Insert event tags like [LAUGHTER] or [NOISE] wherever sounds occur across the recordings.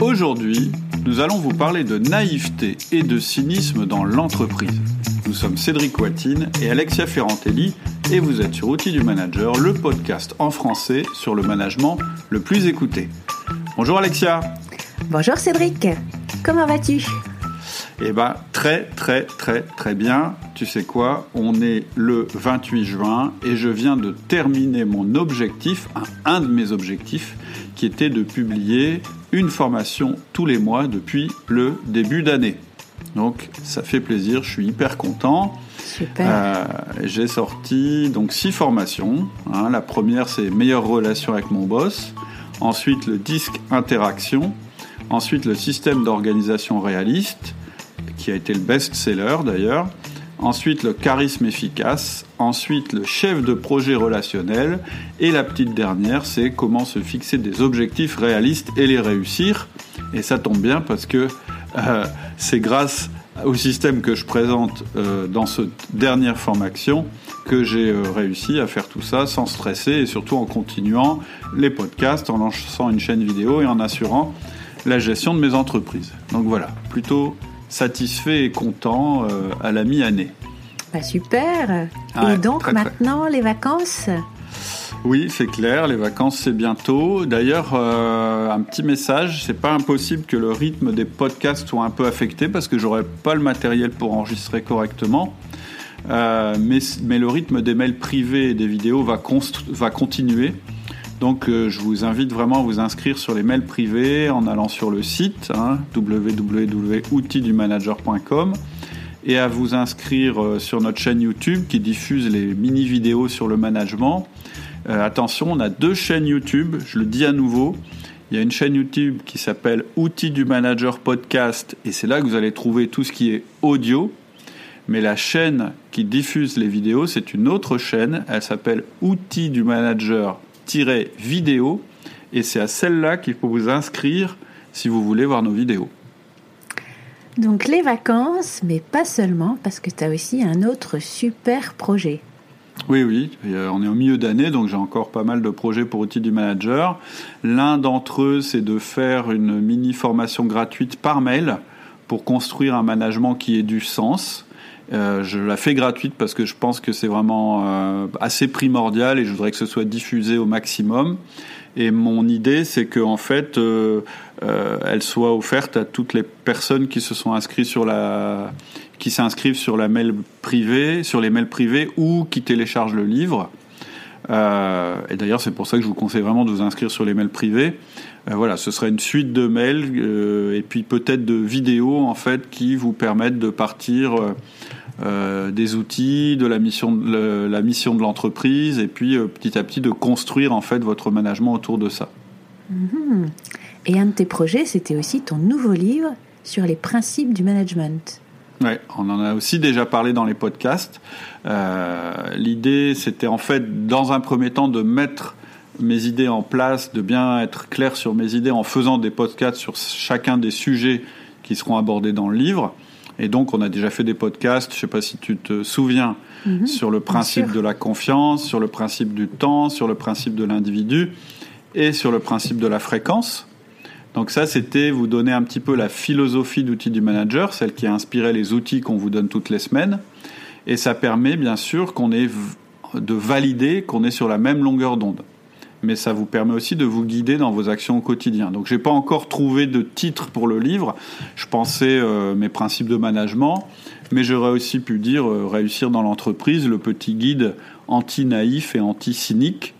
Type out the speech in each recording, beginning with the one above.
Aujourd'hui, nous allons vous parler de naïveté et de cynisme dans l'entreprise. Nous sommes Cédric Watine et Alexia Ferrantelli et vous êtes sur Outils du Manager, le podcast en français sur le management le plus écouté. Bonjour Alexia. Bonjour Cédric. Comment vas-tu? Eh ben très très très très bien. Tu sais quoi? On est le 28 juin et je viens de terminer mon objectif, un, un de mes objectifs, qui était de publier une formation tous les mois depuis le début d'année. Donc ça fait plaisir, je suis hyper content. Super. Euh, J'ai sorti donc six formations. hein. La première c'est meilleure relation avec mon boss. Ensuite le disque interaction. Ensuite le système d'organisation réaliste, qui a été le best-seller d'ailleurs. Ensuite le charisme efficace. Ensuite le chef de projet relationnel. Et la petite dernière c'est comment se fixer des objectifs réalistes et les réussir. Et ça tombe bien parce que euh, c'est grâce au système que je présente euh, dans cette dernière formation que j'ai euh, réussi à faire tout ça sans stresser et surtout en continuant les podcasts, en lançant une chaîne vidéo et en assurant la gestion de mes entreprises. Donc voilà, plutôt satisfait et content euh, à la mi-année. Bah, super. Ah Et donc très, très. maintenant les vacances? Oui, c'est clair, les vacances c'est bientôt. D'ailleurs, euh, un petit message, c'est pas impossible que le rythme des podcasts soit un peu affecté parce que j'aurai pas le matériel pour enregistrer correctement. Euh, mais, mais le rythme des mails privés et des vidéos va, va continuer. Donc euh, je vous invite vraiment à vous inscrire sur les mails privés en allant sur le site hein, www.outildumanager.com et à vous inscrire euh, sur notre chaîne YouTube qui diffuse les mini-vidéos sur le management. Euh, attention, on a deux chaînes YouTube, je le dis à nouveau. Il y a une chaîne YouTube qui s'appelle Outils du Manager Podcast et c'est là que vous allez trouver tout ce qui est audio. Mais la chaîne qui diffuse les vidéos, c'est une autre chaîne. Elle s'appelle Outils du Manager-vidéo et c'est à celle-là qu'il faut vous inscrire si vous voulez voir nos vidéos. Donc les vacances, mais pas seulement, parce que tu as aussi un autre super projet. Oui, oui, on est au milieu d'année, donc j'ai encore pas mal de projets pour outils du manager. L'un d'entre eux, c'est de faire une mini formation gratuite par mail pour construire un management qui ait du sens. Euh, je la fais gratuite parce que je pense que c'est vraiment euh, assez primordial et je voudrais que ce soit diffusé au maximum. Et mon idée, c'est que en fait, euh, elle soit offerte à toutes les personnes qui se sont inscrites sur la, qui s'inscrivent sur la mail privée, sur les mails privés ou qui téléchargent le livre. Et d'ailleurs, c'est pour ça que je vous conseille vraiment de vous inscrire sur les mails privés. Euh, voilà, ce serait une suite de mails euh, et puis peut-être de vidéos en fait qui vous permettent de partir euh, des outils, de la mission, de la mission de l'entreprise et puis euh, petit à petit de construire en fait votre management autour de ça. Mhm. Et un de tes projets, c'était aussi ton nouveau livre sur les principes du management. Ouais, on en a aussi déjà parlé dans les podcasts. Euh, L'idée, c'était en fait, dans un premier temps, de mettre mes idées en place, de bien être clair sur mes idées en faisant des podcasts sur chacun des sujets qui seront abordés dans le livre. Et donc, on a déjà fait des podcasts, je ne sais pas si tu te souviens, Mhm. sur le principe de la confiance, sur le principe du temps, sur le principe de l'individu et sur le principe de la fréquence. Donc ça, c'était vous donner un petit peu la philosophie d'outils du manager, celle qui a inspiré les outils qu'on vous donne toutes les semaines. Et ça permet bien sûr qu'on est de valider qu'on est sur la même longueur d'onde. Mais ça vous permet aussi de vous guider dans vos actions au quotidien. Donc j'ai pas encore trouvé de titre pour le livre. Je pensais euh, mes principes de management, mais j'aurais aussi pu dire euh, réussir dans l'entreprise, le petit guide anti-naïf et anti-cynique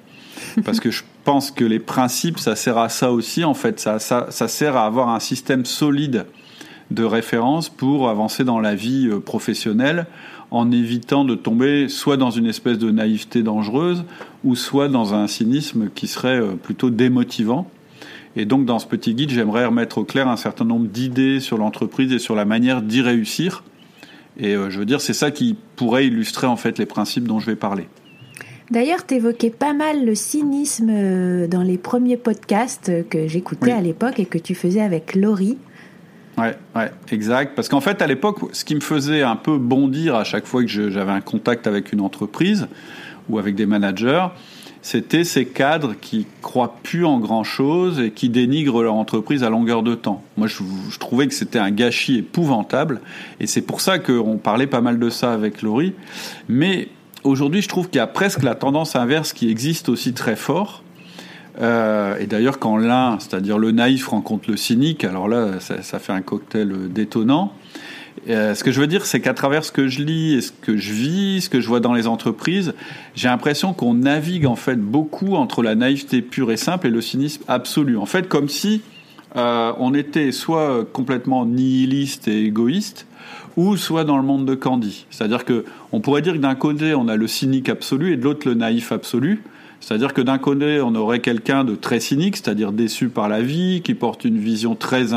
parce que je [LAUGHS] pense que les principes, ça sert à ça aussi, en fait. Ça, ça, ça sert à avoir un système solide de référence pour avancer dans la vie euh, professionnelle en évitant de tomber soit dans une espèce de naïveté dangereuse ou soit dans un cynisme qui serait euh, plutôt démotivant. Et donc dans ce petit guide, j'aimerais remettre au clair un certain nombre d'idées sur l'entreprise et sur la manière d'y réussir. Et euh, je veux dire, c'est ça qui pourrait illustrer en fait les principes dont je vais parler. D'ailleurs, tu évoquais pas mal le cynisme dans les premiers podcasts que j'écoutais Oui. à l'époque et que tu faisais avec Laurie. Ouais, ouais, exact. Parce qu'en fait, à l'époque, ce qui me faisait un peu bondir à chaque fois que j'avais un contact avec une entreprise ou avec des managers, c'était ces cadres qui croient plus en grand chose et qui dénigrent leur entreprise à longueur de temps. Moi, je, je trouvais que c'était un gâchis épouvantable et c'est pour ça qu'on parlait pas mal de ça avec Laurie. Mais aujourd'hui, je trouve qu'il y a presque la tendance inverse qui existe aussi très fort. Euh, et d'ailleurs, quand l'un, c'est-à-dire le naïf, rencontre le cynique, alors là, ça, fait un cocktail détonnant. Euh, ce que je veux dire, c'est qu'à travers ce que je lis et ce que je vis, ce que je vois dans les entreprises, j'ai l'impression qu'on navigue en fait beaucoup entre la naïveté pure et simple et le cynisme absolu. En fait, comme si euh, on était soit complètement nihiliste et égoïste, ou soit dans le monde de Candy. C'est-à-dire que on pourrait dire que d'un côté on a le cynique absolu et de l'autre le naïf absolu. C'est-à-dire que d'un côté on aurait quelqu'un de très cynique, c'est-à-dire déçu par la vie, qui porte une vision très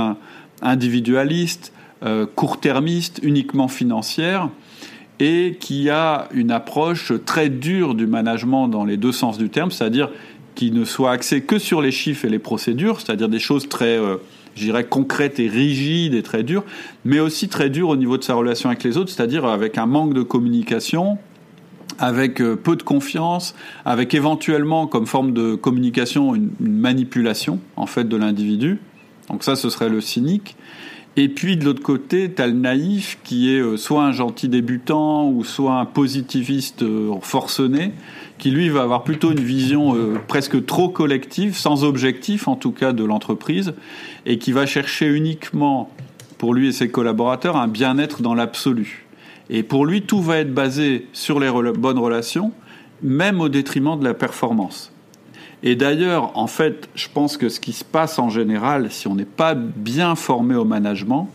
individualiste, euh, court-termiste, uniquement financière, et qui a une approche très dure du management dans les deux sens du terme, c'est-à-dire qui ne soit axé que sur les chiffres et les procédures, c'est-à-dire des choses très, euh, je dirais, concrètes et rigides et très dures, mais aussi très dures au niveau de sa relation avec les autres, c'est-à-dire avec un manque de communication, avec euh, peu de confiance, avec éventuellement comme forme de communication une manipulation en fait de l'individu. Donc ça, ce serait le cynique. Et puis de l'autre côté, tu as le naïf qui est euh, soit un gentil débutant ou soit un positiviste euh, forcené, qui lui va avoir plutôt une vision presque trop collective, sans objectif en tout cas de l'entreprise, et qui va chercher uniquement pour lui et ses collaborateurs un bien-être dans l'absolu. Et pour lui, tout va être basé sur les bonnes relations, même au détriment de la performance. Et d'ailleurs, en fait, je pense que ce qui se passe en général, si on n'est pas bien formé au management,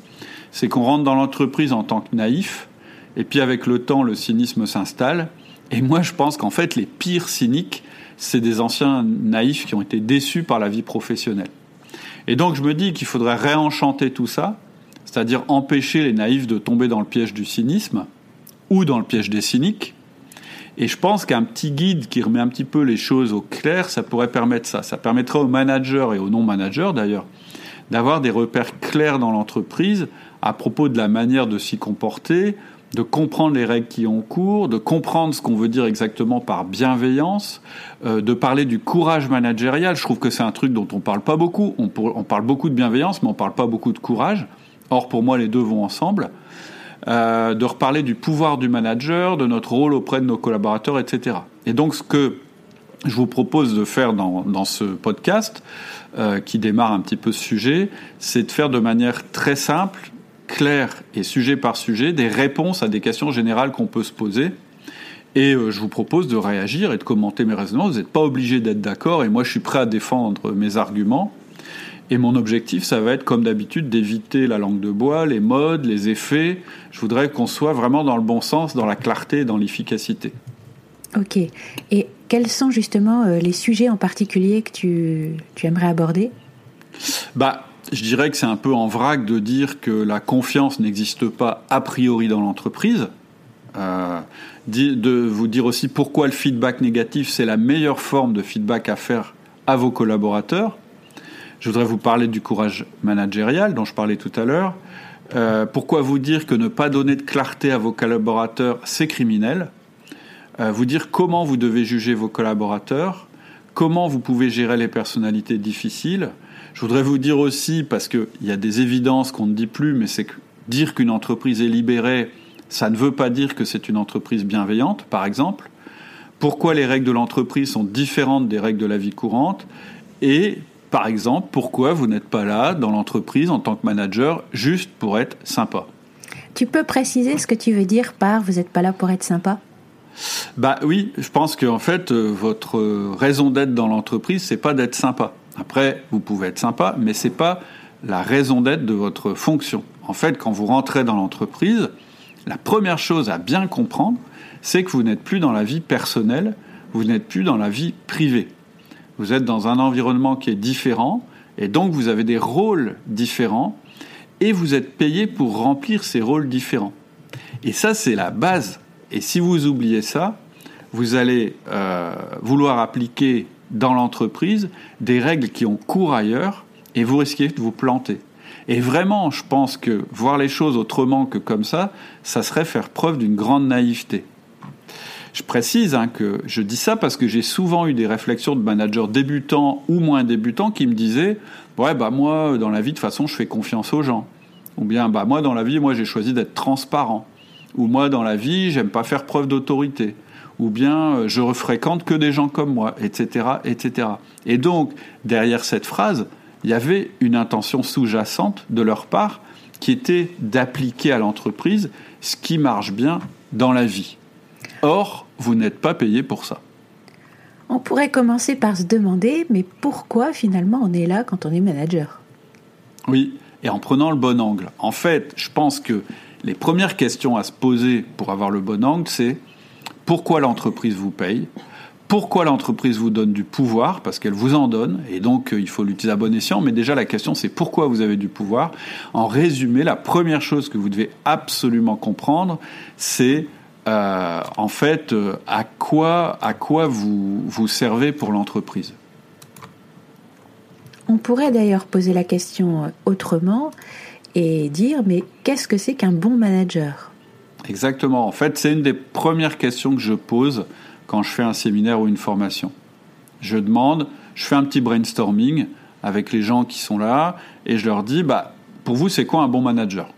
c'est qu'on rentre dans l'entreprise en tant que naïf, et puis avec le temps, le cynisme s'installe. Et moi, je pense qu'en fait, les pires cyniques, c'est des anciens naïfs qui ont été déçus par la vie professionnelle. Et donc, je me dis qu'il faudrait réenchanter tout ça, c'est-à-dire empêcher les naïfs de tomber dans le piège du cynisme ou dans le piège des cyniques, et je pense qu'un petit guide qui remet un petit peu les choses au clair, ça pourrait permettre ça. Ça permettrait aux managers et aux non-managers d'ailleurs d'avoir des repères clairs dans l'entreprise à propos de la manière de s'y comporter, de comprendre les règles qui ont cours, de comprendre ce qu'on veut dire exactement par bienveillance, euh, de parler du courage managérial. Je trouve que c'est un truc dont on parle pas beaucoup. On, on parle beaucoup de bienveillance, mais on parle pas beaucoup de courage. Or, pour moi, les deux vont ensemble. Euh, de reparler du pouvoir du manager, de notre rôle auprès de nos collaborateurs, etc. Et donc ce que je vous propose de faire dans, dans ce podcast, euh, qui démarre un petit peu ce sujet, c'est de faire de manière très simple, claire et sujet par sujet des réponses à des questions générales qu'on peut se poser. Et euh, je vous propose de réagir et de commenter mes raisonnements. Vous n'êtes pas obligé d'être d'accord et moi je suis prêt à défendre mes arguments. Et mon objectif, ça va être, comme d'habitude, d'éviter la langue de bois, les modes, les effets. Je voudrais qu'on soit vraiment dans le bon sens, dans la clarté, dans l'efficacité. Ok. Et quels sont justement euh, les sujets en particulier que tu, tu aimerais aborder? Bah, je dirais que c'est un peu en vrac de dire que la confiance n'existe pas a priori dans l'entreprise. Euh, de vous dire aussi pourquoi le feedback négatif, c'est la meilleure forme de feedback à faire à vos collaborateurs. Je voudrais vous parler du courage managérial dont je parlais tout à l'heure. Euh, pourquoi vous dire que ne pas donner de clarté à vos collaborateurs, c'est criminel? Euh, Vous dire comment vous devez juger vos collaborateurs, comment vous pouvez gérer les personnalités difficiles. Je voudrais vous dire aussi, parce qu'il y a des évidences qu'on ne dit plus, mais c'est que dire qu'une entreprise est libérée, ça ne veut pas dire que c'est une entreprise bienveillante, par exemple. Pourquoi les règles de l'entreprise sont différentes des règles de la vie courante? Et par exemple, pourquoi vous n'êtes pas là dans l'entreprise en tant que manager juste pour être sympa? Tu peux préciser ce que tu veux dire par vous n'êtes pas là pour être sympa? Bah oui, je pense qu'en fait, euh, votre raison d'être dans l'entreprise, c'est pas d'être sympa. Après, vous pouvez être sympa, mais c'est pas la raison d'être de votre fonction. En fait, quand vous rentrez dans l'entreprise, la première chose à bien comprendre, c'est que vous n'êtes plus dans la vie personnelle, vous n'êtes plus dans la vie privée. Vous êtes dans un environnement qui est différent, et donc vous avez des rôles différents, et vous êtes payé pour remplir ces rôles différents. Et ça, c'est la base. Et si vous oubliez ça, vous allez euh, vouloir appliquer dans l'entreprise des règles qui ont cours ailleurs, et vous risquez de vous planter. Et vraiment, je pense que voir les choses autrement que comme ça, ça serait faire preuve d'une grande naïveté. Je précise hein, que je dis ça parce que j'ai souvent eu des réflexions de managers débutants ou moins débutants qui me disaient ouais bah moi dans la vie de toute façon je fais confiance aux gens ou bien bah moi dans la vie moi j'ai choisi d'être transparent. Ou moi dans la vie j'aime pas faire preuve d'autorité. Ou bien euh, je refréquente que des gens comme moi etc etc et donc derrière cette phrase il y avait une intention sous-jacente de leur part qui était d'appliquer à l'entreprise ce qui marche bien dans la vie. Or, vous n'êtes pas payé pour ça. On pourrait commencer par se demander, mais pourquoi finalement on est là quand on est manager? Oui, et en prenant le bon angle. En fait, je pense que les premières questions à se poser pour avoir le bon angle, c'est pourquoi l'entreprise vous paye? Pourquoi l'entreprise vous donne du pouvoir, parce qu'elle vous en donne, et donc euh, il faut l'utiliser à bon escient, mais déjà la question c'est pourquoi vous avez du pouvoir? En résumé, la première chose que vous devez absolument comprendre, c'est euh, en fait euh, à quoi, à quoi vous, vous servez pour l'entreprise? On pourrait d'ailleurs poser la question autrement et dire mais qu'est-ce que c'est qu'un bon manager? Exactement, en fait c'est une des premières questions que je pose quand je fais un séminaire ou une formation. Je demande, je fais un petit brainstorming avec les gens qui sont là et je leur dis bah, pour vous, c'est quoi un bon manager?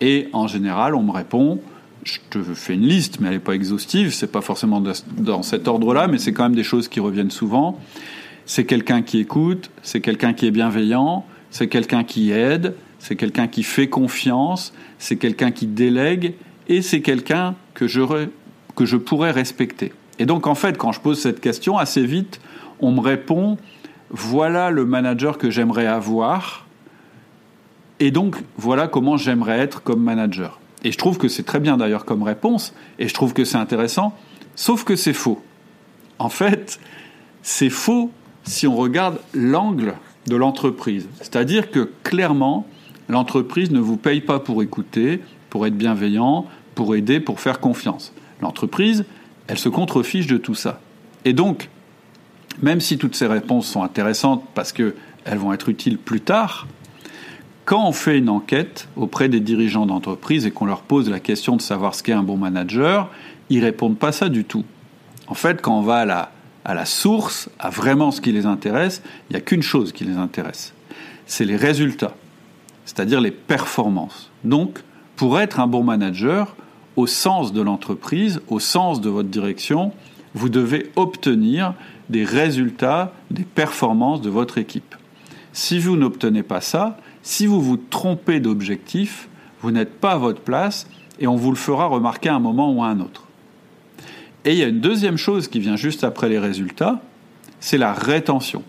Et en général, on me répond je te fais une liste, mais elle n'est pas exhaustive, c'est pas forcément dans cet ordre-là, mais c'est quand même des choses qui reviennent souvent. C'est quelqu'un qui écoute, c'est quelqu'un qui est bienveillant, c'est quelqu'un qui aide, c'est quelqu'un qui fait confiance, c'est quelqu'un qui délègue, et c'est quelqu'un que je, que je pourrais respecter. Et donc, en fait, quand je pose cette question, assez vite, on me répond voilà le manager que j'aimerais avoir, et donc voilà comment j'aimerais être comme manager. Et je trouve que c'est très bien d'ailleurs comme réponse, et je trouve que c'est intéressant, sauf que c'est faux. En fait, c'est faux si on regarde l'angle de l'entreprise. C'est-à-dire que clairement, l'entreprise ne vous paye pas pour écouter, pour être bienveillant, pour aider, pour faire confiance. L'entreprise, elle se contrefiche de tout ça. Et donc, même si toutes ces réponses sont intéressantes parce qu'elles vont être utiles plus tard, quand on fait une enquête auprès des dirigeants d'entreprise et qu'on leur pose la question de savoir ce qu'est un bon manager, ils répondent pas ça du tout. En fait, quand on va à la, à la source, à vraiment ce qui les intéresse, il n'y a qu'une chose qui les intéresse, c'est les résultats, c'est-à-dire les performances. Donc, pour être un bon manager, au sens de l'entreprise, au sens de votre direction, vous devez obtenir des résultats, des performances de votre équipe. Si vous n'obtenez pas ça, si vous vous trompez d'objectif, vous n'êtes pas à votre place et on vous le fera remarquer à un moment ou à un autre. Et il y a une deuxième chose qui vient juste après les résultats, c'est la rétention.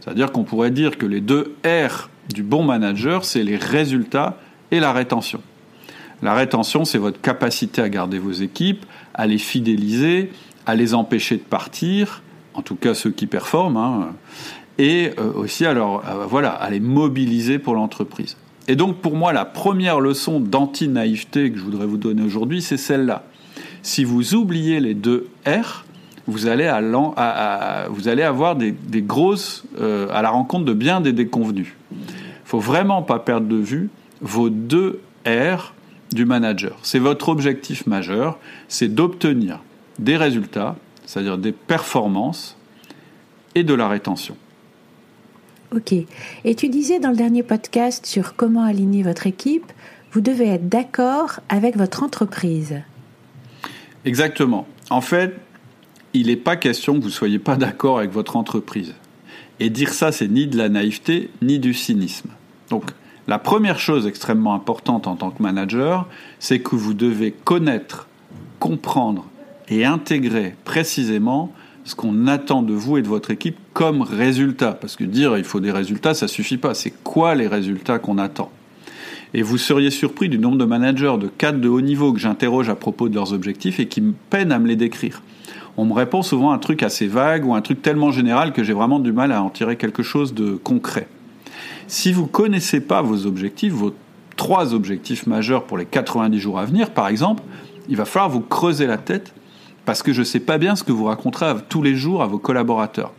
C'est-à-dire qu'on pourrait dire que les deux R du bon manager, c'est les résultats et la rétention. La rétention, c'est votre capacité à garder vos équipes, à les fidéliser, à les empêcher de partir, en tout cas ceux qui performent, hein, et euh, aussi alors, euh, voilà, à les mobiliser pour l'entreprise. Et donc pour moi, la première leçon d'anti-naïveté que je voudrais vous donner aujourd'hui, c'est celle-là. Si vous oubliez les deux R, vous allez, avoir des, grosses, euh, à la rencontre de bien des déconvenus. Il faut vraiment pas perdre de vue vos deux R du manager. C'est votre objectif majeur, c'est d'obtenir des résultats, c'est-à-dire des performances et de la rétention. Ok. Et tu disais dans le dernier podcast sur comment aligner votre équipe, vous devez être d'accord avec votre entreprise. Exactement. En fait, il n'est pas question que vous ne soyez pas d'accord avec votre entreprise. Et dire ça, c'est ni de la naïveté, ni du cynisme. Donc, la première chose extrêmement importante en tant que manager, c'est que vous devez connaître, comprendre et intégrer précisément ce qu'on attend de vous et de votre équipe comme résultat. Parce que dire il faut des résultats, ça suffit pas. C'est quoi les résultats qu'on attend? Et vous seriez surpris du nombre de managers, de cadres de haut niveau que j'interroge à propos de leurs objectifs et qui me peinent à me les décrire. On me répond souvent un truc assez vague ou un truc tellement général que j'ai vraiment du mal à en tirer quelque chose de concret. Si vous ne connaissez pas vos objectifs, vos trois objectifs majeurs pour les 90 jours à venir, par exemple, il va falloir vous creuser la tête parce que je ne sais pas bien ce que vous raconterez tous les jours à vos collaborateurs.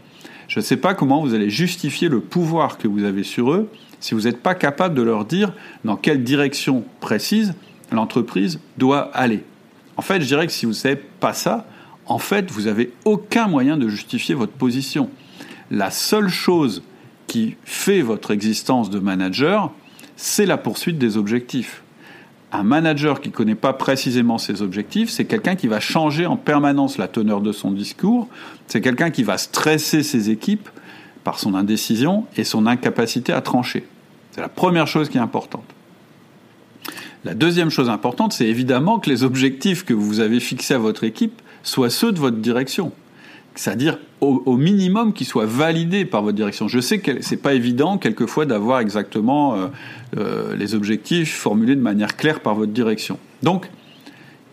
Je ne sais pas comment vous allez justifier le pouvoir que vous avez sur eux si vous n'êtes pas capable de leur dire dans quelle direction précise l'entreprise doit aller. En fait, je dirais que si vous ne savez pas ça, en fait, vous n'avez aucun moyen de justifier votre position. La seule chose qui fait votre existence de manager, c'est la poursuite des objectifs. Un manager qui ne connaît pas précisément ses objectifs, c'est quelqu'un qui va changer en permanence la teneur de son discours, c'est quelqu'un qui va stresser ses équipes par son indécision et son incapacité à trancher. C'est la première chose qui est importante. La deuxième chose importante, c'est évidemment que les objectifs que vous avez fixés à votre équipe soient ceux de votre direction. C'est-à-dire au, minimum qu'ils soient validés par votre direction. Je sais que c'est pas évident quelquefois d'avoir exactement euh, euh, les objectifs formulés de manière claire par votre direction. Donc,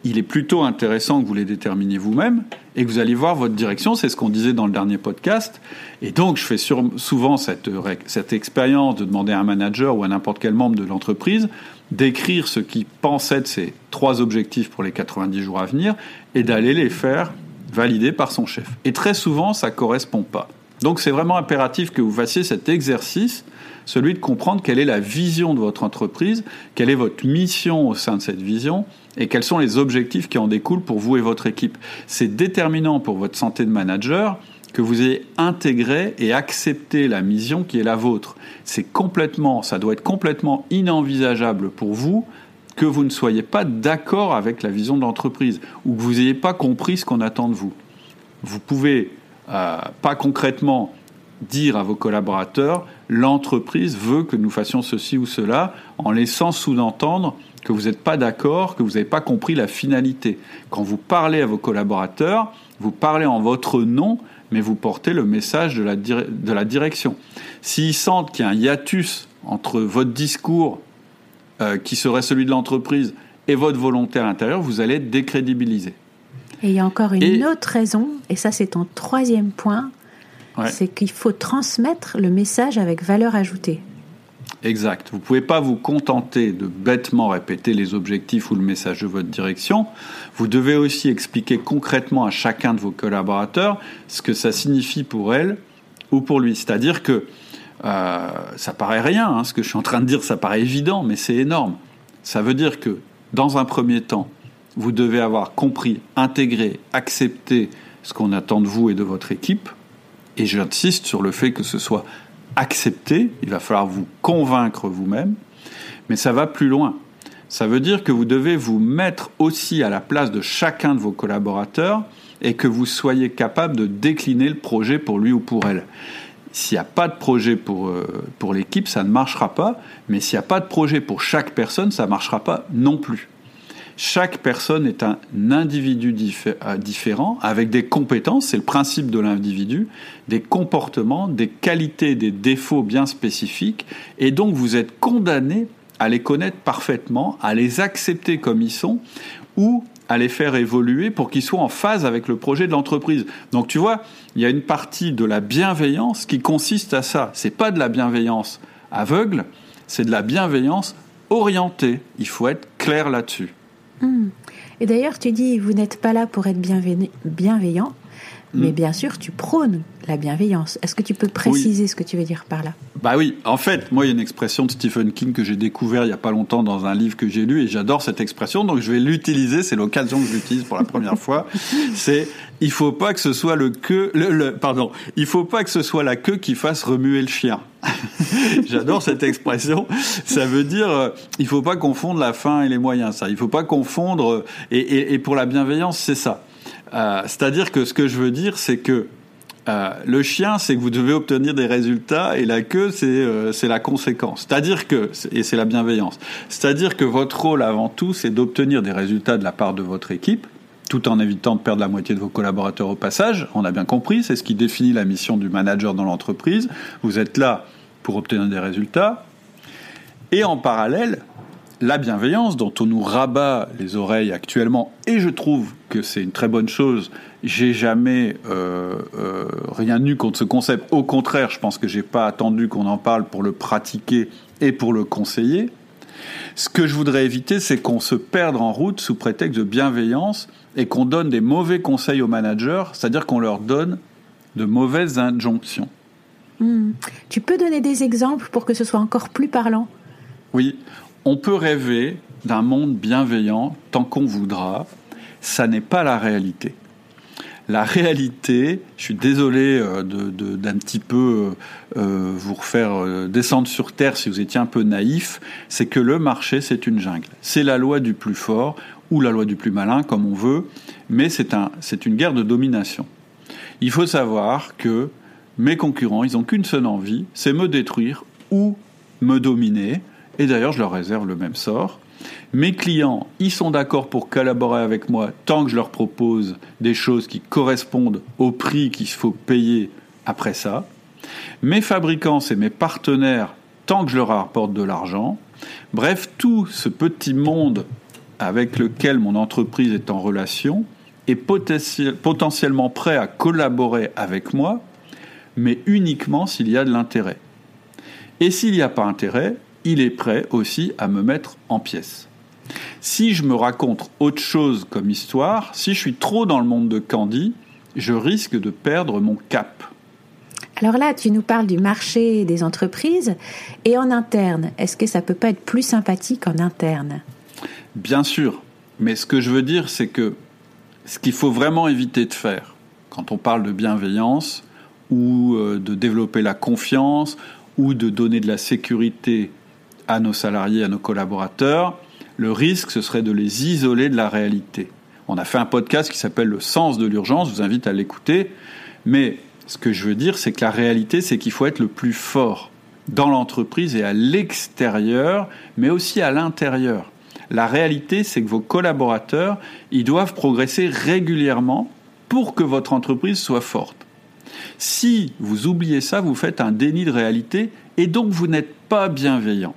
il est plutôt intéressant que vous les déterminiez vous-même et que vous allez voir votre direction. C'est ce qu'on disait dans le dernier podcast. Et donc, je fais souvent cette, cette expérience de demander à un manager ou à n'importe quel membre de l'entreprise d'écrire ce qu'il pense être ses trois objectifs pour les 90 jours à venir et d'aller les faire valider par son chef. Et très souvent, ça ne correspond pas. Donc, c'est vraiment impératif que vous fassiez cet exercice celui de comprendre quelle est la vision de votre entreprise, quelle est votre mission au sein de cette vision et quels sont les objectifs qui en découlent pour vous et votre équipe. C'est déterminant pour votre santé de manager que vous ayez intégré et accepté la mission qui est la vôtre. C'est complètement, ça doit être complètement inenvisageable pour vous que vous ne soyez pas d'accord avec la vision de l'entreprise ou que vous n'ayez pas compris ce qu'on attend de vous. Vous pouvez euh, pas concrètement dire à vos collaborateurs l'entreprise veut que nous fassions ceci ou cela en laissant sous-entendre que vous n'êtes pas d'accord, que vous n'avez pas compris la finalité. Quand vous parlez à vos collaborateurs, vous parlez en votre nom, mais vous portez le message de la, de la direction. S'ils sentent qu'il y a un hiatus entre votre discours, euh, qui serait celui de l'entreprise, et votre volonté à l'intérieur, vous allez être décrédibilisé. Et il y a encore une autre raison, et ça c'est ton troisième point, c'est qu'il faut transmettre le message avec valeur ajoutée. Exact. Vous ne pouvez pas vous contenter de bêtement répéter les objectifs ou le message de votre direction. Vous devez aussi expliquer concrètement à chacun de vos collaborateurs ce que ça signifie pour elle ou pour lui. C'est-à-dire que euh, ça paraît rien, hein, ce que je suis en train de dire, ça paraît évident, mais c'est énorme. Ça veut dire que, dans un premier temps, vous devez avoir compris, intégré, accepté ce qu'on attend de vous et de votre équipe. Et j'insiste sur le fait que ce soit accepter, il va falloir vous convaincre vous-même, mais ça va plus loin. Ça veut dire que vous devez vous mettre aussi à la place de chacun de vos collaborateurs et que vous soyez capable de décliner le projet pour lui ou pour elle. S'il n'y a pas de projet pour, euh, pour l'équipe, ça ne marchera pas, mais s'il n'y a pas de projet pour chaque personne, ça ne marchera pas non plus. Chaque personne est un individu euh, différent, avec des compétences, c'est le principe de l'individu, des comportements, des qualités, des défauts bien spécifiques, et donc vous êtes condamné à les connaître parfaitement, à les accepter comme ils sont, ou à les faire évoluer pour qu'ils soient en phase avec le projet de l'entreprise. Donc tu vois, il y a une partie de la bienveillance qui consiste à ça. C'est pas de la bienveillance aveugle, c'est de la bienveillance orientée. Il faut être clair là-dessus. Hmm. Et d'ailleurs, tu dis, vous n'êtes pas là pour être bienveillant, mais hmm. bien sûr, tu prônes la bienveillance. Est-ce que tu peux préciser ce que tu veux dire par là? Bah oui, en fait, moi, il y a une expression de Stephen King que j'ai découvert il n'y a pas longtemps dans un livre que j'ai lu, et j'adore cette expression, donc je vais l'utiliser, c'est l'occasion que je l'utilise pour la première fois. [LAUGHS] C'est il faut pas que ce soit le queue, le, pardon, il faut pas que ce soit la queue qui fasse remuer le chien. [LAUGHS] J'adore cette expression. Ça veut dire, euh, il faut pas confondre la fin et les moyens. Ça, il faut pas confondre. Euh, et, pour la bienveillance, c'est ça. Euh, c'est-à-dire que ce que je veux dire, c'est que le chien, c'est que vous devez obtenir des résultats et la queue, c'est la conséquence. C'est-à-dire que, et c'est la bienveillance, c'est-à-dire que votre rôle avant tout, c'est d'obtenir des résultats de la part de votre équipe, tout en évitant de perdre la moitié de vos collaborateurs au passage. On a bien compris, c'est ce qui définit la mission du manager dans l'entreprise. Vous êtes là pour obtenir des résultats. Et en parallèle, la bienveillance dont on nous rabat les oreilles actuellement, et je trouve que c'est une très bonne chose. J'ai jamais euh, euh, rien eu contre ce concept. Au contraire, je pense que j'ai pas attendu qu'on en parle pour le pratiquer et pour le conseiller. Ce que je voudrais éviter, c'est qu'on se perde en route sous prétexte de bienveillance et qu'on donne des mauvais conseils aux managers, c'est-à-dire qu'on leur donne de mauvaises injonctions. Hmm. Tu peux donner des exemples pour que ce soit encore plus parlant? Oui, on peut rêver d'un monde bienveillant tant qu'on voudra, ça n'est pas la réalité. La réalité, je suis désolé euh, d'un petit peu euh, euh, vous refaire descendre sur terre si vous étiez un peu naïf, c'est que le marché, c'est une jungle. C'est la loi du plus fort ou la loi du plus malin, comme on veut, mais c'est un, une guerre de domination. Il faut savoir que mes concurrents, ils n'ont qu'une seule envie, c'est me détruire ou me dominer. Et d'ailleurs, je leur réserve le même sort. Mes clients, ils sont d'accord pour collaborer avec moi tant que je leur propose des choses qui correspondent au prix qu'il faut payer après ça. Mes fabricants, c'est mes partenaires tant que je leur apporte de l'argent. Bref, tout ce petit monde avec lequel mon entreprise est en relation est potentiellement prêt à collaborer avec moi, mais uniquement s'il y a de l'intérêt. Et s'il n'y a pas intérêt, il est prêt aussi à me mettre en pièces. Si je me raconte autre chose comme histoire, si je suis trop dans le monde de Candy, je risque de perdre mon cap. Alors là, tu nous parles du marché des entreprises et en interne. Est-ce que ça peut pas être plus sympathique en interne? Bien sûr, mais ce que je veux dire, c'est que ce qu'il faut vraiment éviter de faire quand on parle de bienveillance ou euh, de développer la confiance ou de donner de la sécurité à nos salariés, à nos collaborateurs, le risque, ce serait de les isoler de la réalité. On a fait un podcast qui s'appelle Le sens de l'urgence, je vous invite à l'écouter. Mais ce que je veux dire, c'est que la réalité, c'est qu'il faut être le plus fort dans l'entreprise et à l'extérieur, mais aussi à l'intérieur. La réalité, c'est que vos collaborateurs, ils doivent progresser régulièrement pour que votre entreprise soit forte. Si vous oubliez ça, vous faites un déni de réalité et donc vous n'êtes pas bienveillant.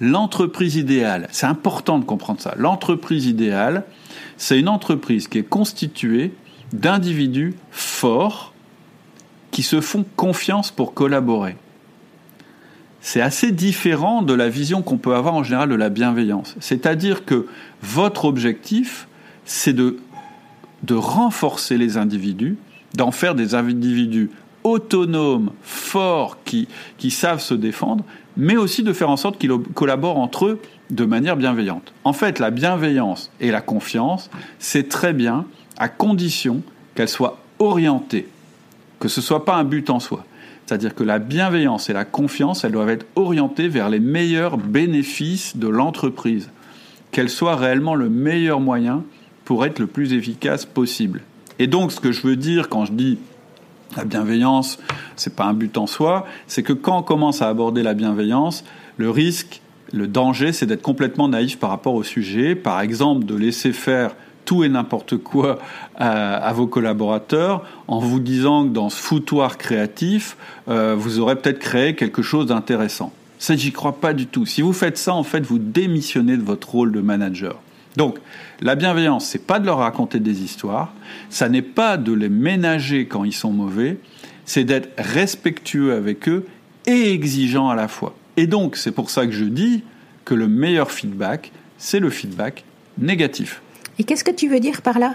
L'entreprise idéale, c'est important de comprendre ça. L'entreprise idéale, c'est une entreprise qui est constituée d'individus forts qui se font confiance pour collaborer. C'est assez différent de la vision qu'on peut avoir en général de la bienveillance. C'est-à-dire que votre objectif, c'est de, de renforcer les individus, d'en faire des individus autonomes, forts, qui, qui savent se défendre, mais aussi de faire en sorte qu'ils collaborent entre eux de manière bienveillante. En fait, la bienveillance et la confiance, c'est très bien à condition qu'elles soient orientées, que ce ne soit pas un but en soi. C'est-à-dire que la bienveillance et la confiance, elles doivent être orientées vers les meilleurs bénéfices de l'entreprise, qu'elles soient réellement le meilleur moyen pour être le plus efficace possible. Et donc, ce que je veux dire quand je dis la bienveillance, c'est pas un but en soi. C'est que quand on commence à aborder la bienveillance, le risque, le danger, c'est d'être complètement naïf par rapport au sujet. Par exemple, de laisser faire tout et n'importe quoi à, vos collaborateurs en vous disant que dans ce foutoir créatif, euh, vous aurez peut-être créé quelque chose d'intéressant. Ça, j'y crois pas du tout. Si vous faites ça, en fait, vous démissionnez de votre rôle de manager. Donc, la bienveillance, c'est pas de leur raconter des histoires, ça n'est pas de les ménager quand ils sont mauvais, c'est d'être respectueux avec eux et exigeant à la fois. Et donc, c'est pour ça que je dis que le meilleur feedback, c'est le feedback négatif. Et qu'est-ce que tu veux dire par là?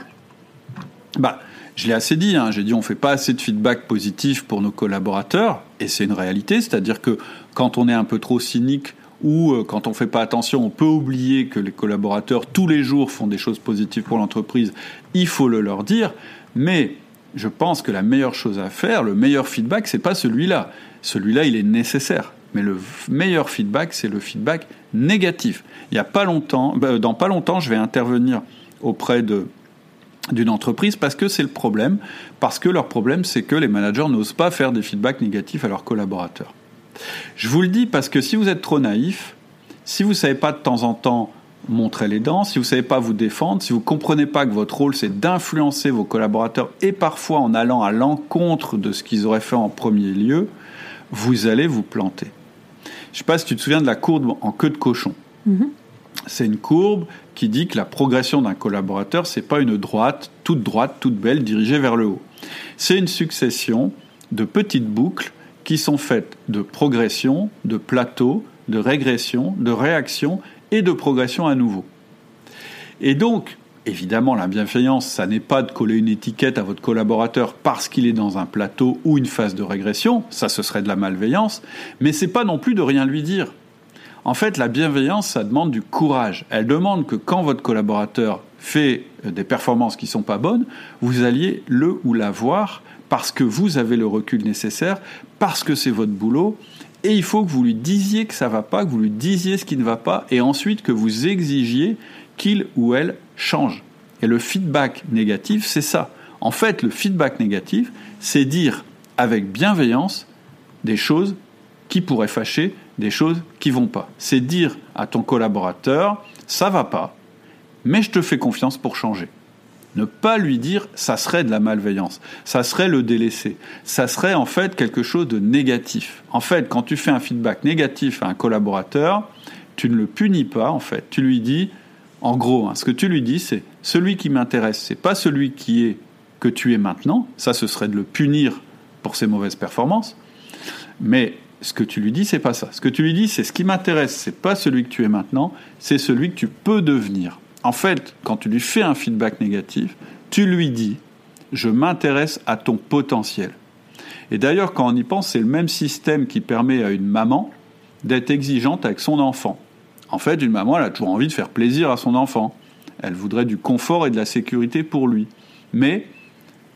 Bah, je l'ai assez dit, hein. j'ai dit on ne fait pas assez de feedback positif pour nos collaborateurs, et c'est une réalité, c'est-à-dire que quand on est un peu trop cynique ou euh, quand on ne fait pas attention, on peut oublier que les collaborateurs tous les jours font des choses positives pour l'entreprise, il faut le leur dire, mais je pense que la meilleure chose à faire, le meilleur feedback, c'est pas celui-là. Celui-là, il est nécessaire. Mais le meilleur feedback, c'est le feedback négatif. Il y a pas longtemps, bah, dans pas longtemps, je vais intervenir auprès de d'une entreprise parce que c'est le problème, parce que leur problème, c'est que les managers n'osent pas faire des feedbacks négatifs à leurs collaborateurs. Je vous le dis parce que si vous êtes trop naïf, si vous ne savez pas de temps en temps montrer les dents, si vous ne savez pas vous défendre, si vous ne comprenez pas que votre rôle c'est d'influencer vos collaborateurs et parfois en allant à l'encontre de ce qu'ils auraient fait en premier lieu, vous allez vous planter. Je ne sais pas si tu te souviens de la courbe en queue de cochon. Mm-hmm. C'est une courbe qui dit que la progression d'un collaborateur, c'est pas une droite, toute droite, toute belle, dirigée vers le haut. C'est une succession de petites boucles qui sont faites de progression, de plateau, de régression, de réaction et de progression à nouveau. Et donc, évidemment, la bienveillance, ça n'est pas de coller une étiquette à votre collaborateur parce qu'il est dans un plateau ou une phase de régression, ça ce serait de la malveillance, mais c'est pas non plus de rien lui dire. En fait, la bienveillance, ça demande du courage. Elle demande que quand votre collaborateur fait des performances qui sont pas bonnes, vous alliez le ou la voir parce que vous avez le recul nécessaire, parce que c'est votre boulot, et il faut que vous lui disiez que ça va pas, que vous lui disiez ce qui ne va pas, et ensuite que vous exigiez qu'il ou elle change. Et le feedback négatif, c'est ça. En fait, le feedback négatif, c'est dire avec bienveillance des choses qui pourraient fâcher, des choses qui vont pas. C'est dire à ton collaborateur, ça va pas, mais je te fais confiance pour changer. Ne pas lui dire ça serait de la malveillance, ça serait le délaisser, ça serait en fait quelque chose de négatif. En fait, quand tu fais un feedback négatif à un collaborateur, tu ne le punis pas en fait. Tu lui dis, en gros, hein, ce que tu lui dis, c'est celui qui m'intéresse, c'est pas celui qui est que tu es maintenant. Ça, ce serait de le punir pour ses mauvaises performances. Mais ce que tu lui dis, c'est pas ça. Ce que tu lui dis, c'est ce qui m'intéresse, c'est pas celui que tu es maintenant, c'est celui que tu peux devenir. En fait, quand tu lui fais un feedback négatif, tu lui dis je m'intéresse à ton potentiel. Et d'ailleurs, quand on y pense, c'est le même système qui permet à une maman d'être exigeante avec son enfant. En fait, une maman, elle a toujours envie de faire plaisir à son enfant. Elle voudrait du confort et de la sécurité pour lui. Mais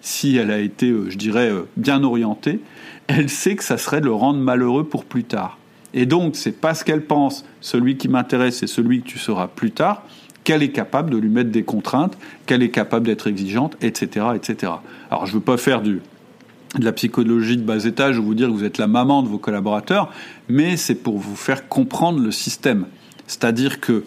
si elle a été, euh, je dirais, euh, bien orientée, elle sait que ça serait de le rendre malheureux pour plus tard. Et donc, c'est parce qu'elle pense, celui qui m'intéresse, c'est celui que tu seras plus tard, qu'elle est capable de lui mettre des contraintes, qu'elle est capable d'être exigeante, etc., etc. Alors, je ne veux pas faire de la psychologie de bas étage ou vous dire que vous êtes la maman de vos collaborateurs, mais c'est pour vous faire comprendre le système. C'est-à-dire que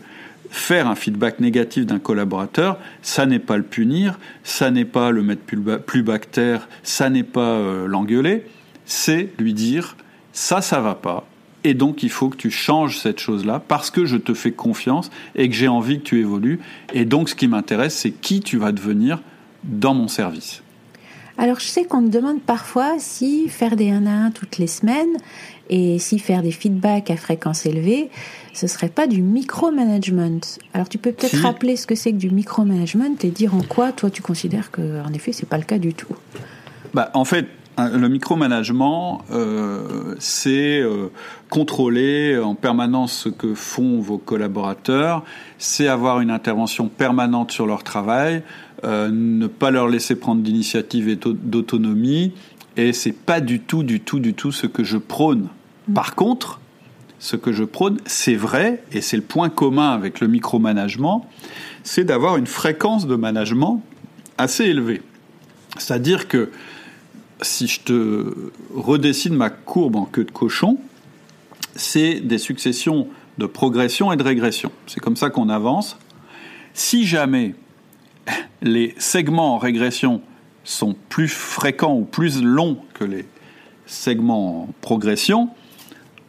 faire un feedback négatif d'un collaborateur, ça n'est pas le punir, ça n'est pas le mettre plus, bactère, ça n'est pas euh, l'engueuler, c'est lui dire ça, ça va pas, et donc il faut que tu changes cette chose-là parce que je te fais confiance et que j'ai envie que tu évolues, et donc ce qui m'intéresse, c'est qui tu vas devenir dans mon service. Alors je sais qu'on me demande parfois si faire des 1 à 1 toutes les semaines et si faire des feedbacks à fréquence élevée, ce serait pas du micromanagement. Alors tu peux peut-être rappeler ce que c'est que du micromanagement et dire en quoi toi tu considères que en effet c'est pas le cas du tout. Bah, en fait, le micromanagement, euh, c'est euh, contrôler en permanence ce que font vos collaborateurs, c'est avoir une intervention permanente sur leur travail, euh, ne pas leur laisser prendre d'initiative et d'autonomie, et c'est pas du tout, du tout, du tout ce que je prône. Par contre, ce que je prône, c'est vrai, et c'est le point commun avec le micromanagement, c'est d'avoir une fréquence de management assez élevée. C'est-à-dire que si je te redessine ma courbe en queue de cochon, c'est des successions de progression et de régression. C'est comme ça qu'on avance. Si jamais les segments en régression sont plus fréquents ou plus longs que les segments en progression,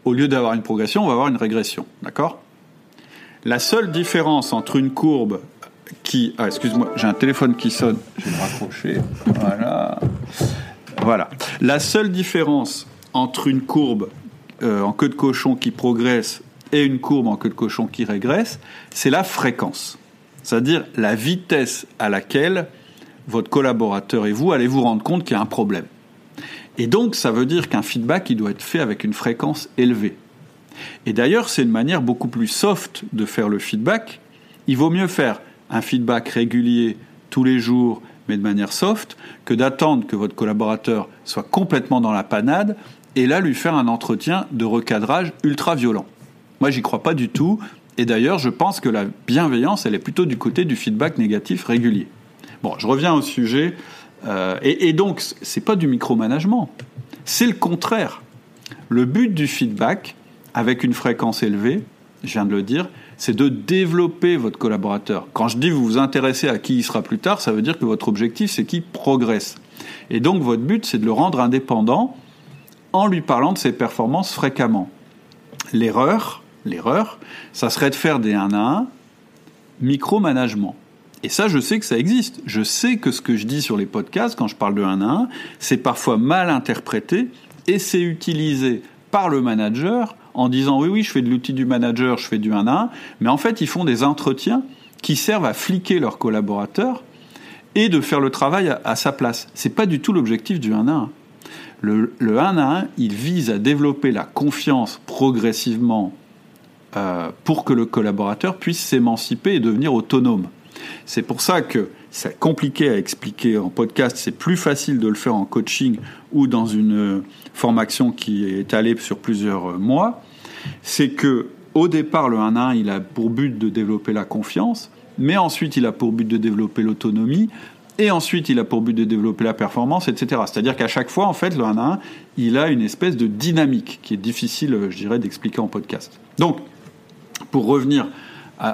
au lieu d'avoir une progression, on va avoir une régression. D'accord? La seule différence entre une courbe qui. Ah, excuse-moi, j'ai un téléphone qui sonne. Je vais le raccrocher. Voilà. Voilà. La seule différence entre une courbe euh, en queue de cochon qui progresse et une courbe en queue de cochon qui régresse, c'est la fréquence. C'est-à-dire la vitesse à laquelle votre collaborateur et vous allez vous rendre compte qu'il y a un problème. Et donc, ça veut dire qu'un feedback, il doit être fait avec une fréquence élevée. Et d'ailleurs, c'est une manière beaucoup plus soft de faire le feedback. Il vaut mieux faire un feedback régulier tous les jours, mais de manière soft, que d'attendre que votre collaborateur soit complètement dans la panade et là lui faire un entretien de recadrage ultra violent. Moi, j'y crois pas du tout. Et d'ailleurs, je pense que la bienveillance, elle est plutôt du côté du feedback négatif régulier. Bon, je reviens au sujet. Euh, et, et, donc, c'est pas du micromanagement. C'est le contraire. Le but du feedback, avec une fréquence élevée, je viens de le dire, c'est de développer votre collaborateur. Quand je dis vous vous intéressez à qui il sera plus tard, ça veut dire que votre objectif, c'est qu'il progresse. Et donc, votre but, c'est de le rendre indépendant en lui parlant de ses performances fréquemment. L'erreur, l'erreur, ça serait de faire des 1 à 1 micromanagement. Et ça, je sais que ça existe. Je sais que ce que je dis sur les podcasts, quand je parle de 1 à 1, c'est parfois mal interprété et c'est utilisé par le manager en disant oui, oui, je fais de l'outil du manager, je fais du 1 à 1, mais en fait, ils font des entretiens qui servent à fliquer leurs collaborateurs et de faire le travail à, sa place. C'est pas du tout l'objectif du 1 à 1. Le, 1 à 1, il vise à développer la confiance progressivement euh, pour que le collaborateur puisse s'émanciper et devenir autonome. C'est pour ça que c'est compliqué à expliquer en podcast, c'est plus facile de le faire en coaching ou dans une formation qui est étalée sur plusieurs mois. C'est que au départ, le 1 1, il a pour but de développer la confiance, mais ensuite il a pour but de développer l'autonomie, et ensuite il a pour but de développer la performance, etc. C'est-à-dire qu'à chaque fois, en fait, le 1 1, il a une espèce de dynamique qui est difficile, je dirais, d'expliquer en podcast. Donc, pour revenir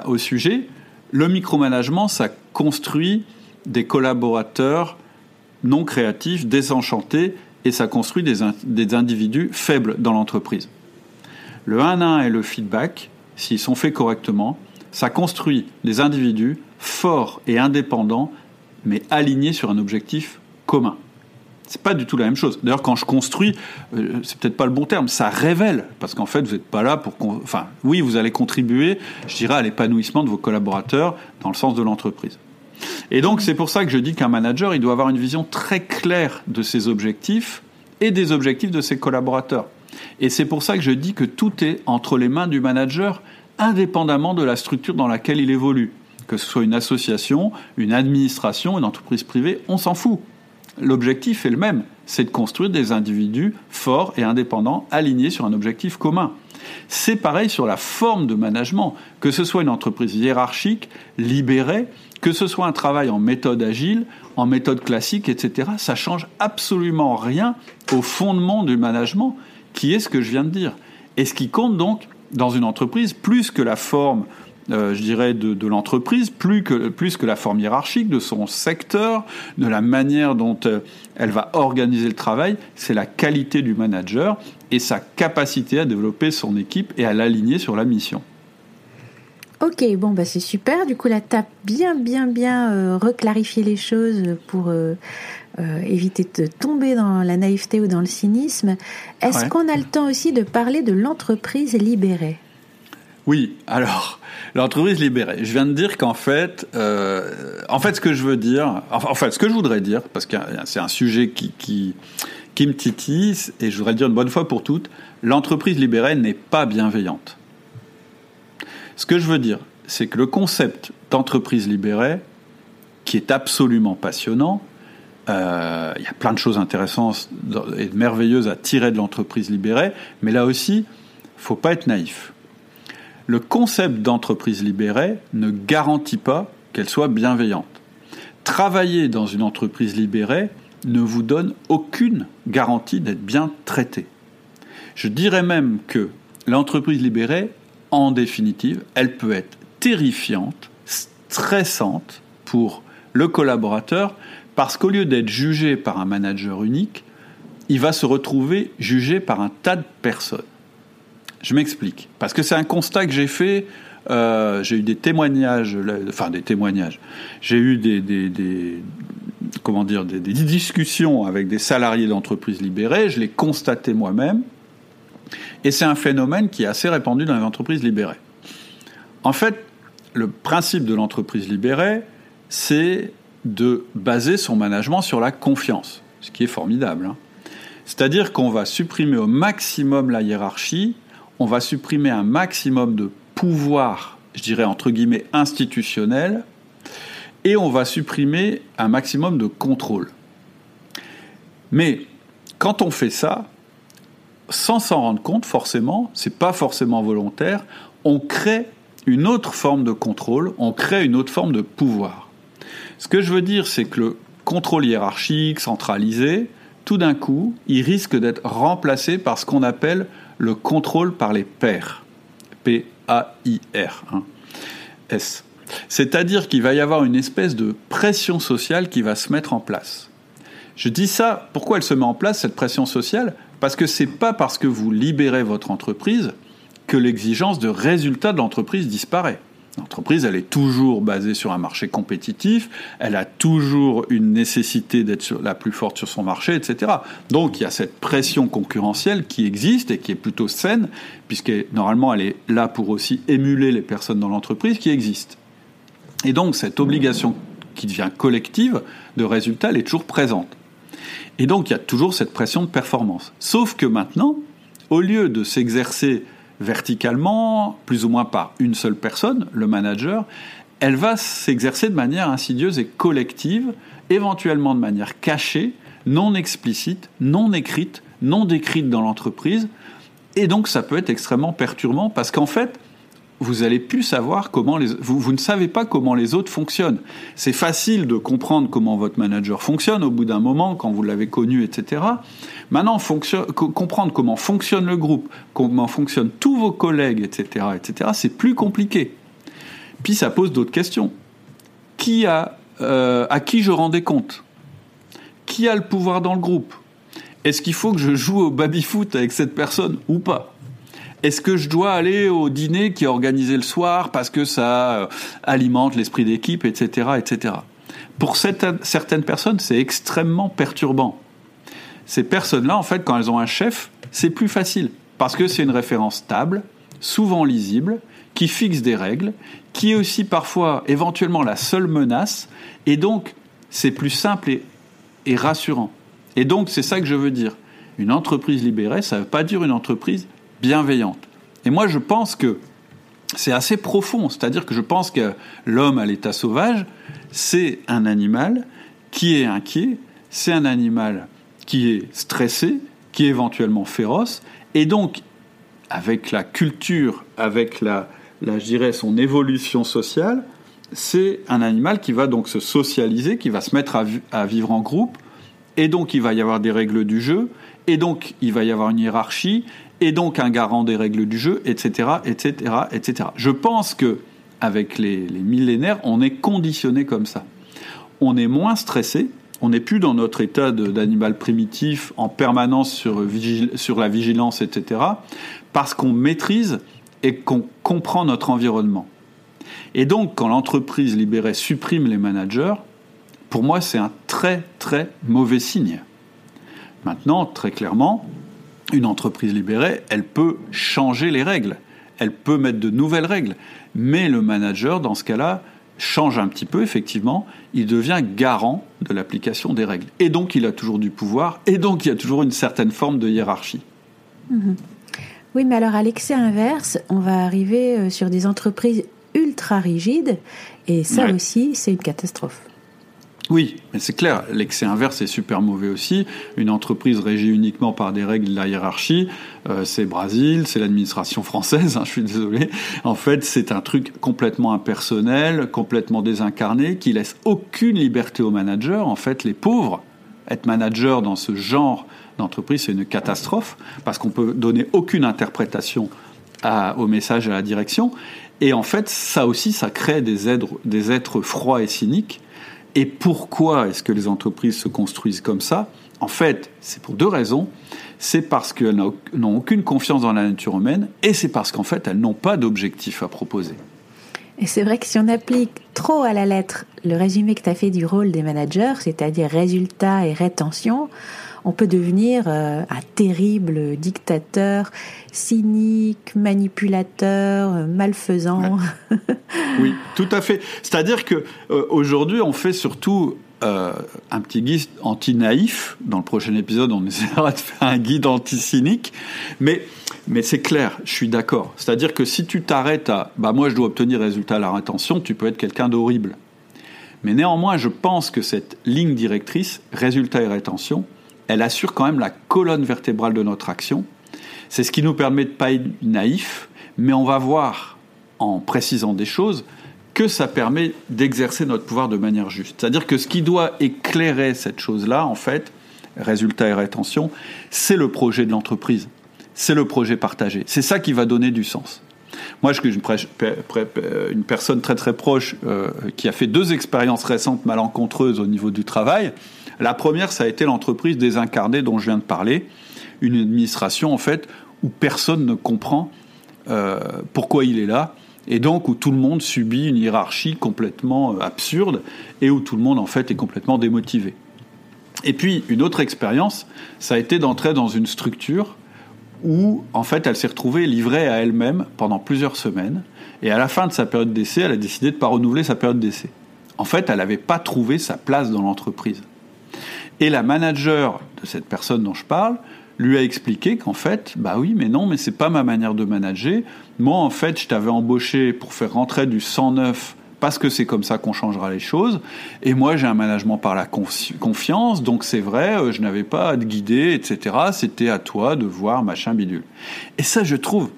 au sujet, le micromanagement, ça construit des collaborateurs non créatifs, désenchantés, et ça construit des individus faibles dans l'entreprise. Le 1 1 et le feedback, s'ils sont faits correctement, ça construit des individus forts et indépendants, mais alignés sur un objectif commun. C'est pas du tout la même chose. D'ailleurs, quand je construis, euh, c'est peut-être pas le bon terme, ça révèle, parce qu'en fait, vous n'êtes pas là pour. Enfin, oui, vous allez contribuer, je dirais, à l'épanouissement de vos collaborateurs dans le sens de l'entreprise. Et donc, c'est pour ça que je dis qu'un manager, il doit avoir une vision très claire de ses objectifs et des objectifs de ses collaborateurs. Et c'est pour ça que je dis que tout est entre les mains du manager, indépendamment de la structure dans laquelle il évolue. Que ce soit une association, une administration, une entreprise privée, on s'en fout. L'objectif est le même, c'est de construire des individus forts et indépendants, alignés sur un objectif commun. C'est pareil sur la forme de management, que ce soit une entreprise hiérarchique, libérée, que ce soit un travail en méthode agile, en méthode classique, etc. Ça change absolument rien au fondement du management qui est ce que je viens de dire. Et ce qui compte donc dans une entreprise, plus que la forme, euh, je dirais, de, l'entreprise, plus que, plus que la forme hiérarchique de son secteur, de la manière dont euh, elle va organiser le travail, c'est la qualité du manager et sa capacité à développer son équipe et à l'aligner sur la mission. Ok, bon, bah c'est super. Du coup, là, tu as bien, bien, bien euh, reclarifié les choses pour euh, éviter de tomber dans la naïveté ou dans le cynisme. Est-ce qu'on a le temps aussi de parler de l'entreprise libérée oui, alors [LAUGHS] l'entreprise libérée. Je viens de dire qu'en fait, euh, en fait, ce que je veux dire, en fait, ce que je voudrais dire, parce que c'est un sujet qui, qui, qui me titille, et je voudrais dire une bonne fois pour toutes, l'entreprise libérée n'est pas bienveillante. Ce que je veux dire, c'est que le concept d'entreprise libérée, qui est absolument passionnant, euh, il y a plein de choses intéressantes et merveilleuses à tirer de l'entreprise libérée, mais là aussi, faut pas être naïf. Le concept d'entreprise libérée ne garantit pas qu'elle soit bienveillante. Travailler dans une entreprise libérée ne vous donne aucune garantie d'être bien traité. Je dirais même que l'entreprise libérée, en définitive, elle peut être terrifiante, stressante pour le collaborateur parce qu'au lieu d'être jugé par un manager unique, il va se retrouver jugé par un tas de personnes. Je m'explique. Parce que c'est un constat que j'ai fait. Euh, j'ai eu des témoignages, enfin des témoignages. J'ai eu des, comment dire, des, discussions avec des salariés d'entreprises libérées. Je l'ai constaté moi-même. Et c'est un phénomène qui est assez répandu dans les entreprises libérées. En fait, le principe de l'entreprise libérée, c'est de baser son management sur la confiance, ce qui est formidable. Hein. C'est-à-dire qu'on va supprimer au maximum la hiérarchie, on va supprimer un maximum de pouvoir, je dirais entre guillemets institutionnel, et on va supprimer un maximum de contrôle. Mais quand on fait ça, sans s'en rendre compte forcément, c'est pas forcément volontaire, on crée une autre forme de contrôle, on crée une autre forme de pouvoir. Ce que je veux dire, c'est que le contrôle hiérarchique, centralisé, tout d'un coup, il risque d'être remplacé par ce qu'on appelle le contrôle par les pairs. P-A-I-R. Hein. S. C'est-à-dire qu'il va y avoir une espèce de pression sociale qui va se mettre en place. Je dis ça, pourquoi elle se met en place, cette pression sociale? Parce que c'est pas parce que vous libérez votre entreprise que l'exigence de résultat de l'entreprise disparaît. L'entreprise, elle est toujours basée sur un marché compétitif, elle a toujours une nécessité d'être la plus forte sur son marché, etc. Donc il y a cette pression concurrentielle qui existe et qui est plutôt saine, puisque normalement elle est là pour aussi émuler les personnes dans l'entreprise qui existent. Et donc cette obligation qui devient collective de résultat, elle est toujours présente. Et donc il y a toujours cette pression de performance. Sauf que maintenant, au lieu de s'exercer verticalement, plus ou moins par une seule personne, le manager, elle va s'exercer de manière insidieuse et collective, éventuellement de manière cachée, non explicite, non écrite, non décrite dans l'entreprise. Et donc ça peut être extrêmement perturbant parce qu'en fait, vous allez plus savoir comment les vous, vous ne savez pas comment les autres fonctionnent. C'est facile de comprendre comment votre manager fonctionne au bout d'un moment quand vous l'avez connu, etc. Maintenant, comprendre comment fonctionne le groupe, comment fonctionnent tous vos collègues, etc., etc. C'est plus compliqué. Puis ça pose d'autres questions. Qui a euh, à qui je rends des comptes Qui a le pouvoir dans le groupe? Est-ce qu'il faut que je joue au baby-foot avec cette personne ou pas? Est-ce que je dois aller au dîner qui est organisé le soir parce que ça euh, alimente l'esprit d'équipe, etc., etc. Pour certaines personnes, c'est extrêmement perturbant. Ces personnes-là, en fait, quand elles ont un chef, c'est plus facile parce que c'est une référence stable, souvent lisible, qui fixe des règles, qui est aussi parfois éventuellement la seule menace, et donc c'est plus simple et, et rassurant. Et donc c'est ça que je veux dire. Une entreprise libérée, ça ne veut pas dire une entreprise bienveillante. Et moi, je pense que c'est assez profond, c'est-à-dire que je pense que l'homme à l'état sauvage, c'est un animal qui est inquiet, c'est un animal qui est stressé, qui est éventuellement féroce, et donc, avec la culture, avec la, la je dirais, son évolution sociale, c'est un animal qui va donc se socialiser, qui va se mettre à, à, vivre en groupe, et donc il va y avoir des règles du jeu, et donc il va y avoir une hiérarchie, et donc un garant des règles du jeu, etc., etc., etc. Je pense que avec les, millénaires, on est conditionné comme ça. On est moins stressé, on n'est plus dans notre état d'animal primitif en permanence sur, sur la vigilance, etc., parce qu'on maîtrise et qu'on comprend notre environnement. Et donc, quand l'entreprise libérée supprime les managers, pour moi, c'est un très très mauvais signe. Maintenant, très clairement, une entreprise libérée, elle peut changer les règles, elle peut mettre de nouvelles règles, mais le manager, dans ce cas-là, change un petit peu, effectivement, il devient garant de l'application des règles. Et donc, il a toujours du pouvoir, et donc, il y a toujours une certaine forme de hiérarchie. Mhm. Oui, mais alors, à l'excès inverse, on va arriver euh, sur des entreprises ultra rigides, et ça aussi, c'est une catastrophe. Oui, mais c'est clair, l'excès inverse est super mauvais aussi. Une entreprise régie uniquement par des règles de la hiérarchie, euh, c'est Brésil, c'est l'administration française, hein, je suis désolé. En fait, c'est un truc complètement impersonnel, complètement désincarné, qui laisse aucune liberté aux managers. En fait, les pauvres, être manager dans ce genre d'entreprise, c'est une catastrophe, parce qu'on peut donner aucune interprétation au message à la direction. Et en fait, ça aussi, ça crée des des êtres froids et cyniques et pourquoi est-ce que les entreprises se construisent comme ça? En fait, c'est pour deux raisons. C'est parce qu'elles n'ont aucune confiance dans la nature humaine et c'est parce qu'en fait, elles n'ont pas d'objectif à proposer. Et c'est vrai que si on applique trop à la lettre le résumé que tu as fait du rôle des managers, c'est-à-dire résultats et rétention, on peut devenir euh, un terrible dictateur, cynique, manipulateur, euh, malfaisant. [LAUGHS] oui, tout à fait. C'est-à-dire que euh, aujourd'hui, on fait surtout un petit guide anti-naïf. Dans le prochain épisode, on [LAUGHS] essaiera de faire un guide anti-cynique. Mais, mais c'est clair, je suis d'accord. C'est-à-dire que si tu t'arrêtes à bah, moi, je dois obtenir résultat à la rétention, tu peux être quelqu'un d'horrible. Mais néanmoins, je pense que cette ligne directrice, résultat et rétention, elle assure quand même la colonne vertébrale de notre action. C'est ce qui nous permet de ne pas être naïf, mais on va voir, en précisant des choses, que ça permet d'exercer notre pouvoir de manière juste. C'est-à-dire que ce qui doit éclairer cette chose-là, en fait, résultat et rétention, c'est le projet de l'entreprise, c'est le projet partagé. C'est ça qui va donner du sens. Moi, je suis une personne très très proche euh, qui a fait deux expériences récentes malencontreuses au niveau du travail. La première, ça a été l'entreprise désincarnée dont je viens de parler, une administration en fait où personne ne comprend euh, pourquoi il est là, et donc où tout le monde subit une hiérarchie complètement euh, absurde et où tout le monde en fait est complètement démotivé. Et puis une autre expérience, ça a été d'entrer dans une structure où en fait elle s'est retrouvée livrée à elle-même pendant plusieurs semaines, et à la fin de sa période d'essai, elle a décidé de ne pas renouveler sa période d'essai. En fait, elle n'avait pas trouvé sa place dans l'entreprise. Et la manager de cette personne dont je parle lui a expliqué qu'en fait, bah oui, mais non, mais c'est pas ma manière de manager. Moi, en fait, je t'avais embauché pour faire rentrer du 109 parce que c'est comme ça qu'on changera les choses. Et moi, j'ai un management par la confiance, donc c'est vrai, euh, je n'avais pas à te guider, etc. C'était à toi de voir machin bidule. Et ça, je trouve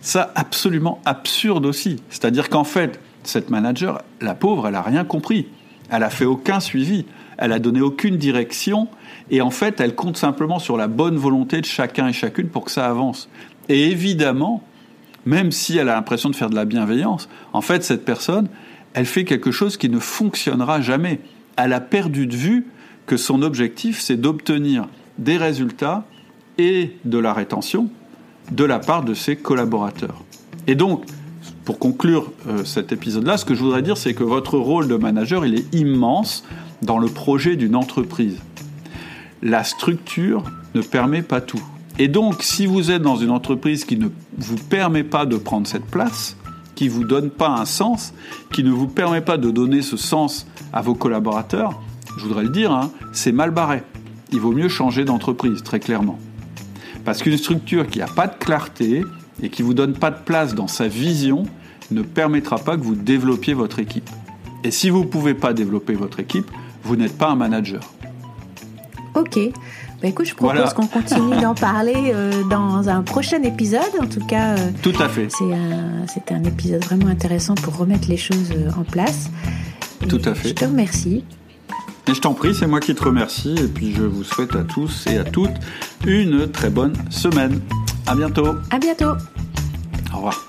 ça absolument absurde aussi. C'est-à-dire qu'en fait, cette manager, la pauvre, elle a rien compris. Elle a fait aucun suivi. Elle a donné aucune direction. Et en fait, elle compte simplement sur la bonne volonté de chacun et chacune pour que ça avance. Et évidemment, même si elle a l'impression de faire de la bienveillance, en fait, cette personne, elle fait quelque chose qui ne fonctionnera jamais. Elle a perdu de vue que son objectif, c'est d'obtenir des résultats et de la rétention de la part de ses collaborateurs. Et donc, pour conclure euh, cet épisode-là, ce que je voudrais dire, c'est que votre rôle de manager, il est immense dans le projet d'une entreprise. La structure ne permet pas tout. Et donc, si vous êtes dans une entreprise qui ne vous permet pas de prendre cette place, qui ne vous donne pas un sens, qui ne vous permet pas de donner ce sens à vos collaborateurs, je voudrais le dire, hein, c'est mal barré. Il vaut mieux changer d'entreprise, très clairement. Parce qu'une structure qui n'a pas de clarté et qui ne vous donne pas de place dans sa vision ne permettra pas que vous développiez votre équipe. Et si vous ne pouvez pas développer votre équipe, vous n'êtes pas un manager. Ok. Bah écoute, je propose qu'on continue d'en parler euh, dans un prochain épisode. En tout cas, euh, tout à fait. C'est un, épisode vraiment intéressant pour remettre les choses euh, en place. tout à fait. Je te remercie. Et je t'en prie, c'est moi qui te remercie. Et puis je vous souhaite à tous et à toutes une très bonne semaine. À bientôt. À bientôt. Au revoir.